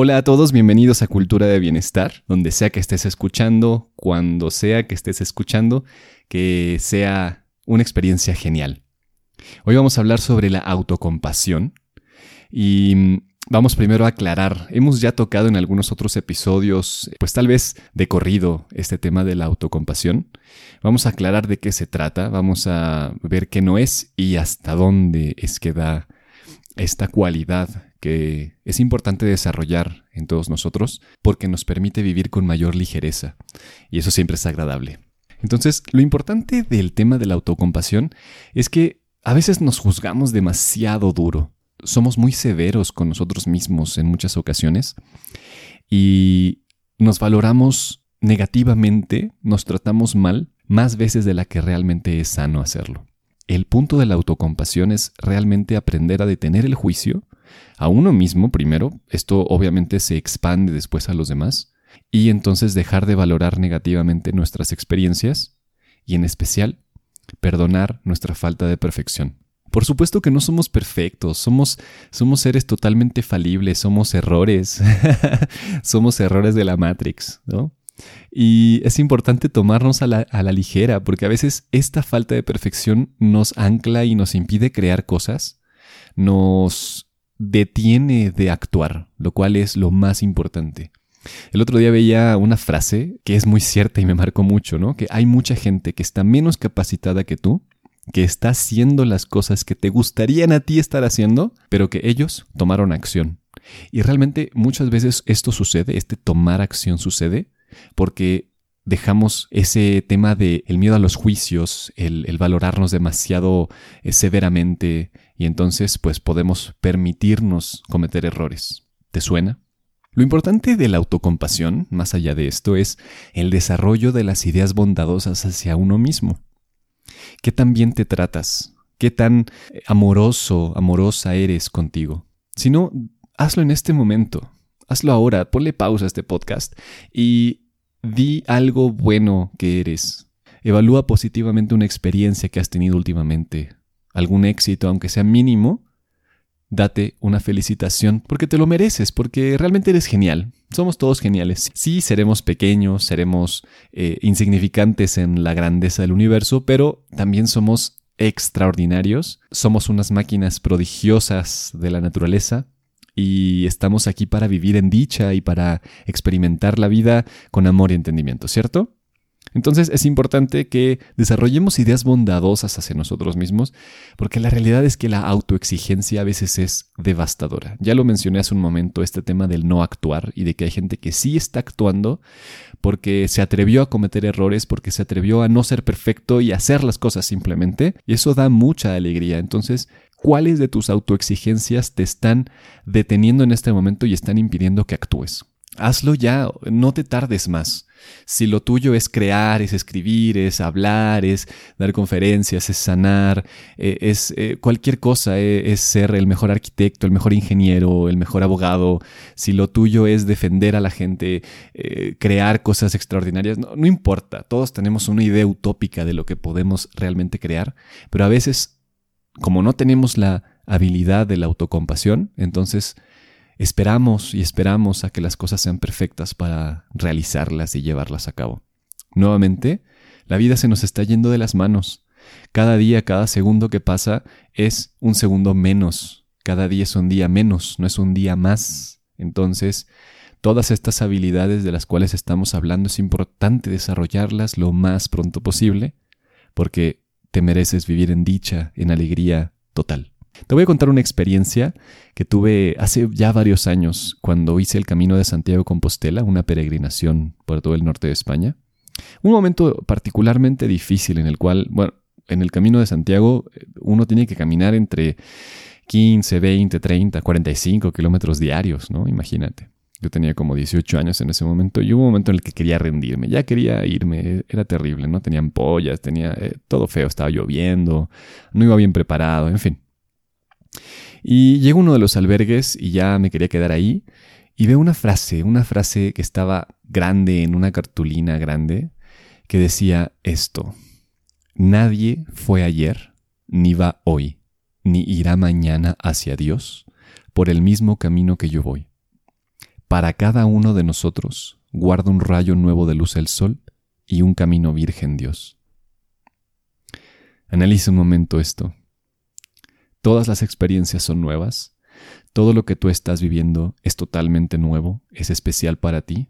Hola a todos, bienvenidos a Cultura de Bienestar, donde sea que estés escuchando, cuando sea que estés escuchando, que sea una experiencia genial. Hoy vamos a hablar sobre la autocompasión y mm, vamos primero a aclarar, hemos ya tocado en algunos otros episodios, pues tal vez de corrido, este tema de la autocompasión. Vamos a aclarar de qué se trata, vamos a ver qué no es y hasta dónde es que da esta cualidad que es importante desarrollar en todos nosotros porque nos permite vivir con mayor ligereza y eso siempre es agradable. Entonces, lo importante del tema de la autocompasión es que a veces nos juzgamos demasiado duro. Somos muy severos con nosotros mismos en muchas ocasiones y nos valoramos negativamente, nos tratamos mal más veces de la que realmente es sano hacerlo. El punto de la autocompasión es realmente aprender a detener el juicio a uno mismo primero, esto obviamente se expande después a los demás, y entonces dejar de valorar negativamente nuestras experiencias y en especial perdonar nuestra falta de perfección. Por supuesto que no somos perfectos, somos, somos seres totalmente falibles, somos errores, somos errores de la Matrix, ¿no? Y es importante tomarnos a la, a la ligera, porque a veces esta falta de perfección nos ancla y nos impide crear cosas, nos detiene de actuar, lo cual es lo más importante. El otro día veía una frase que es muy cierta y me marcó mucho, ¿no? Que hay mucha gente que está menos capacitada que tú, que está haciendo las cosas que te gustarían a ti estar haciendo, pero que ellos tomaron acción. Y realmente muchas veces esto sucede, este tomar acción sucede, porque dejamos ese tema de el miedo a los juicios, el, valorarnos demasiado eh, severamente, y entonces pues podemos permitirnos cometer errores. ¿Te suena? Lo importante de la autocompasión, más allá de esto, es el desarrollo de las ideas bondadosas hacia uno mismo. ¿Qué tan bien te tratas? ¿Qué tan amoroso, amorosa eres contigo? Si no, hazlo en este momento. Hazlo ahora, ponle pausa a este podcast y di algo bueno que eres. Evalúa positivamente una experiencia que has tenido últimamente, algún éxito, aunque sea mínimo, date una felicitación porque te lo mereces, porque realmente eres genial. Somos todos geniales. Sí, seremos pequeños, seremos eh, insignificantes en la grandeza del universo, pero también somos extraordinarios. Somos unas máquinas prodigiosas de la naturaleza y estamos aquí para vivir en dicha y para experimentar la vida con amor y entendimiento, ¿cierto? Entonces es importante que desarrollemos ideas bondadosas hacia nosotros mismos, porque la realidad es que la autoexigencia a veces es devastadora. Ya lo mencioné hace un momento, este tema del no actuar y de que hay gente que sí está actuando porque se atrevió a cometer errores, porque se atrevió a no ser perfecto y hacer las cosas simplemente, y eso da mucha alegría. Entonces, ¿cuáles de tus autoexigencias te están deteniendo en este momento y están impidiendo que actúes? Hazlo ya, no te tardes más. Si lo tuyo es crear, es escribir, es hablar, es dar conferencias, es sanar, eh, es eh, cualquier cosa, eh, es ser el mejor arquitecto, el mejor ingeniero, el mejor abogado, si lo tuyo es defender a la gente, crear cosas extraordinarias, no, no importa, todos tenemos una idea utópica de lo que podemos realmente crear, pero a veces, como no tenemos la habilidad de la autocompasión, entonces esperamos y esperamos a que las cosas sean perfectas para realizarlas y llevarlas a cabo. Nuevamente, la vida se nos está yendo de las manos. Cada día, cada segundo que pasa es un segundo menos. Cada día es un día menos, no es un día más. Entonces, todas estas habilidades de las cuales estamos hablando es importante desarrollarlas lo más pronto posible, porque te mereces vivir en dicha, en alegría total. Te voy a contar una experiencia que tuve hace ya varios años cuando hice el Camino de Santiago Compostela, una peregrinación por todo el norte de España. Un momento particularmente difícil en el cual, bueno, en el Camino de Santiago uno tiene que caminar entre 15, 20, 30, 45 kilómetros diarios, ¿no? Imagínate. Yo tenía como 18 años en ese momento y hubo un momento en el que quería rendirme, ya quería irme, era terrible, ¿no? Tenía ampollas, tenía eh, todo feo, estaba lloviendo, no iba bien preparado, en fin. Y llegó uno de los albergues y ya me quería quedar ahí y veo una frase, una frase que estaba grande en una cartulina grande que decía esto, nadie fue ayer, ni va hoy, ni irá mañana hacia Dios por el mismo camino que yo voy. Para cada uno de nosotros guarda un rayo nuevo de luz el sol y un camino virgen Dios. Analiza un momento esto. Todas las experiencias son nuevas, todo lo que tú estás viviendo es totalmente nuevo, es especial para ti,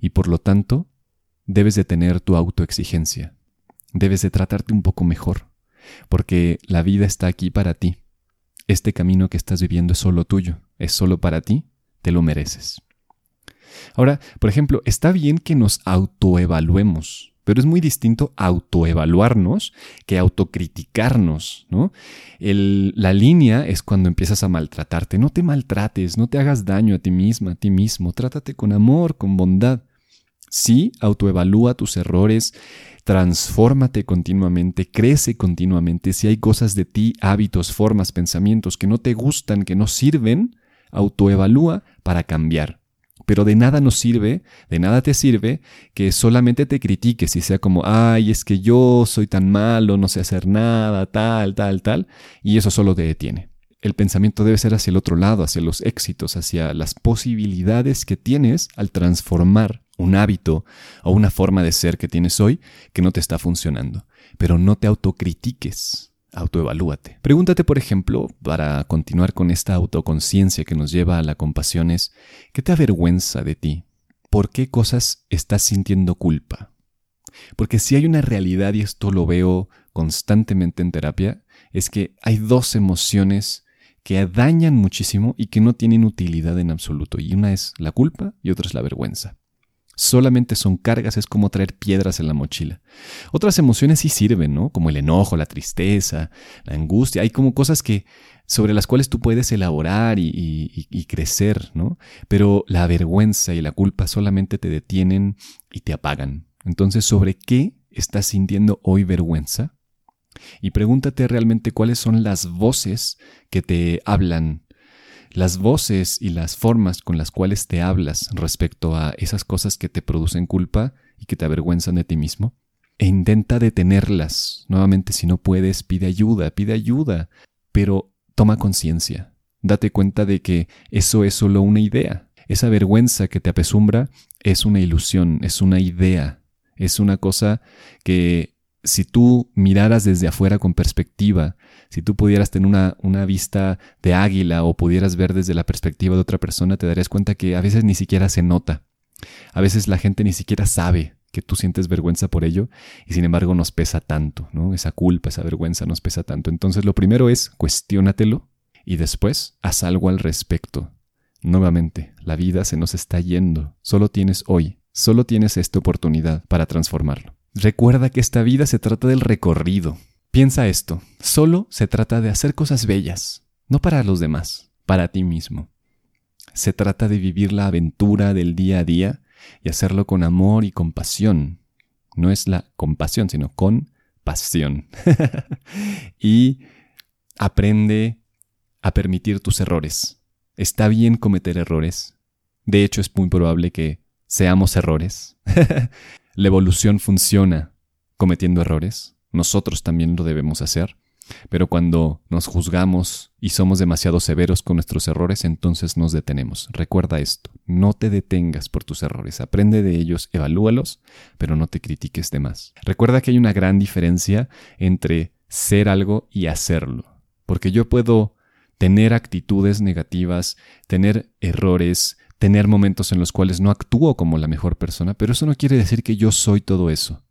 y por lo tanto debes de tener tu autoexigencia, debes de tratarte un poco mejor, porque la vida está aquí para ti. Este camino que estás viviendo es solo tuyo, es solo para ti, te lo mereces. Ahora, por ejemplo, está bien que nos autoevaluemos, pero es muy distinto autoevaluarnos que autocriticarnos, ¿no? la línea es cuando empiezas a maltratarte. No te maltrates, no te hagas daño a ti misma, a ti mismo. Trátate con amor, con bondad. Sí, autoevalúa tus errores, transfórmate continuamente, crece continuamente. Si hay cosas de ti, hábitos, formas, pensamientos que no te gustan, que no sirven, autoevalúa para cambiar. Pero de nada nos sirve, de nada te sirve que solamente te critiques y sea como, ay, es que yo soy tan malo, no sé hacer nada, tal, tal, tal, y eso solo te detiene. El pensamiento debe ser hacia el otro lado, hacia los éxitos, hacia las posibilidades que tienes al transformar un hábito o una forma de ser que tienes hoy que no te está funcionando. Pero no te autocritiques autoevalúate. Pregúntate, por ejemplo, para continuar con esta autoconciencia que nos lleva a la compasión es, ¿qué te avergüenza de ti? ¿Por qué cosas estás sintiendo culpa? Porque si hay una realidad, y esto lo veo constantemente en terapia, es que hay dos emociones que dañan muchísimo y que no tienen utilidad en absoluto. Y una es la culpa y otra es la vergüenza solamente son cargas, es como traer piedras en la mochila. Otras emociones sí sirven, ¿no? Como el enojo, la tristeza, la angustia. Hay como cosas que sobre las cuales tú puedes elaborar y, y crecer, ¿no? Pero la vergüenza y la culpa solamente te detienen y te apagan. Entonces, ¿sobre qué estás sintiendo hoy vergüenza? Y pregúntate realmente cuáles son las voces que te hablan las voces y las formas con las cuales te hablas respecto a esas cosas que te producen culpa y que te avergüenzan de ti mismo. E intenta detenerlas. Nuevamente, si no puedes, pide ayuda, pide ayuda, pero toma conciencia. Date cuenta de que eso es solo una idea. Esa vergüenza que te apesumbra es una ilusión, es una idea, es una cosa que si tú miraras desde afuera con perspectiva, si tú pudieras tener una, una, vista de águila o pudieras ver desde la perspectiva de otra persona, te darías cuenta que a veces ni siquiera se nota. A veces la gente ni siquiera sabe que tú sientes vergüenza por ello y sin embargo nos pesa tanto, ¿no? Esa culpa, esa vergüenza nos pesa tanto. Entonces lo primero es cuestiónatelo y después haz algo al respecto. Nuevamente, la vida se nos está yendo. Solo tienes hoy, solo tienes esta oportunidad para transformarlo. Recuerda que esta vida se trata del recorrido. Piensa esto, solo se trata de hacer cosas bellas, no para los demás, para ti mismo. Se trata de vivir la aventura del día a día y hacerlo con amor y compasión. No es la compasión, sino con pasión. y aprende a permitir tus errores. Está bien cometer errores. De hecho, es muy probable que seamos errores. La evolución funciona cometiendo errores, nosotros también lo debemos hacer, pero cuando nos juzgamos y somos demasiado severos con nuestros errores, entonces nos detenemos. Recuerda esto, no te detengas por tus errores, aprende de ellos, evalúalos, pero no te critiques de más. Recuerda que hay una gran diferencia entre ser algo y hacerlo, porque yo puedo tener actitudes negativas, tener errores, tener momentos en los cuales no actúo como la mejor persona, pero eso no quiere decir que yo soy todo eso.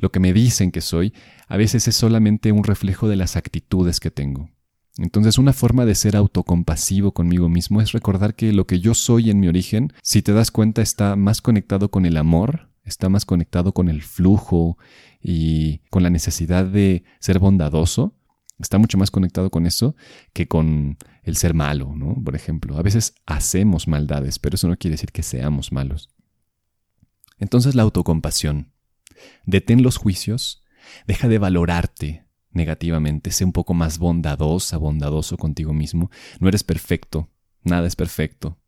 Lo que me dicen que soy a veces es solamente un reflejo de las actitudes que tengo. Entonces una forma de ser autocompasivo conmigo mismo es recordar que lo que yo soy en mi origen, si te das cuenta, está más conectado con el amor, está más conectado con el flujo y con la necesidad de ser bondadoso Está mucho más conectado con eso que con el ser malo, ¿no? Por ejemplo, a veces hacemos maldades, pero eso no quiere decir que seamos malos. Entonces la autocompasión. Detén los juicios, deja de valorarte negativamente, sé un poco más bondadosa, bondadoso contigo mismo. No eres perfecto, nada es perfecto.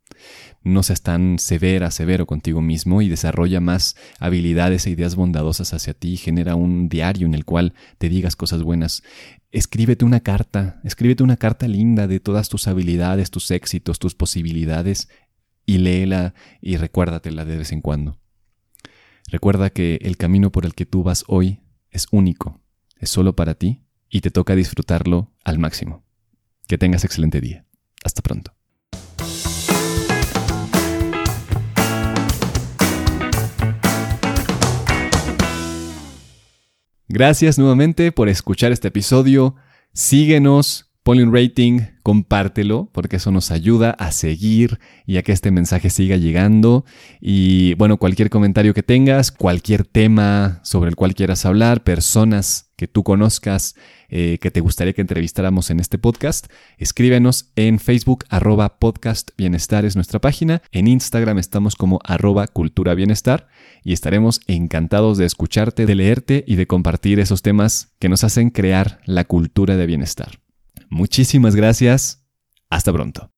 No seas tan severa, severo contigo mismo y desarrolla más habilidades e ideas bondadosas hacia ti. Genera un diario en el cual te digas cosas buenas. Escríbete una carta, escríbete una carta linda de todas tus habilidades, tus éxitos, tus posibilidades y léela y recuérdatela de vez en cuando. Recuerda que el camino por el que tú vas hoy es único, es solo para ti y te toca disfrutarlo al máximo. Que tengas excelente día. Hasta pronto. Gracias nuevamente por escuchar este episodio. Síguenos, ponle un rating, compártelo, porque eso nos ayuda a seguir y a que este mensaje siga llegando. Y bueno, cualquier comentario que tengas, cualquier tema sobre el cual quieras hablar, personas que tú conozcas, eh, que te gustaría que entrevistáramos en este podcast, escríbenos en Facebook, arroba podcast bienestar es nuestra página. En Instagram estamos como arroba cultura bienestar y estaremos encantados de escucharte, de leerte y de compartir esos temas que nos hacen crear la cultura de bienestar. Muchísimas gracias. Hasta pronto.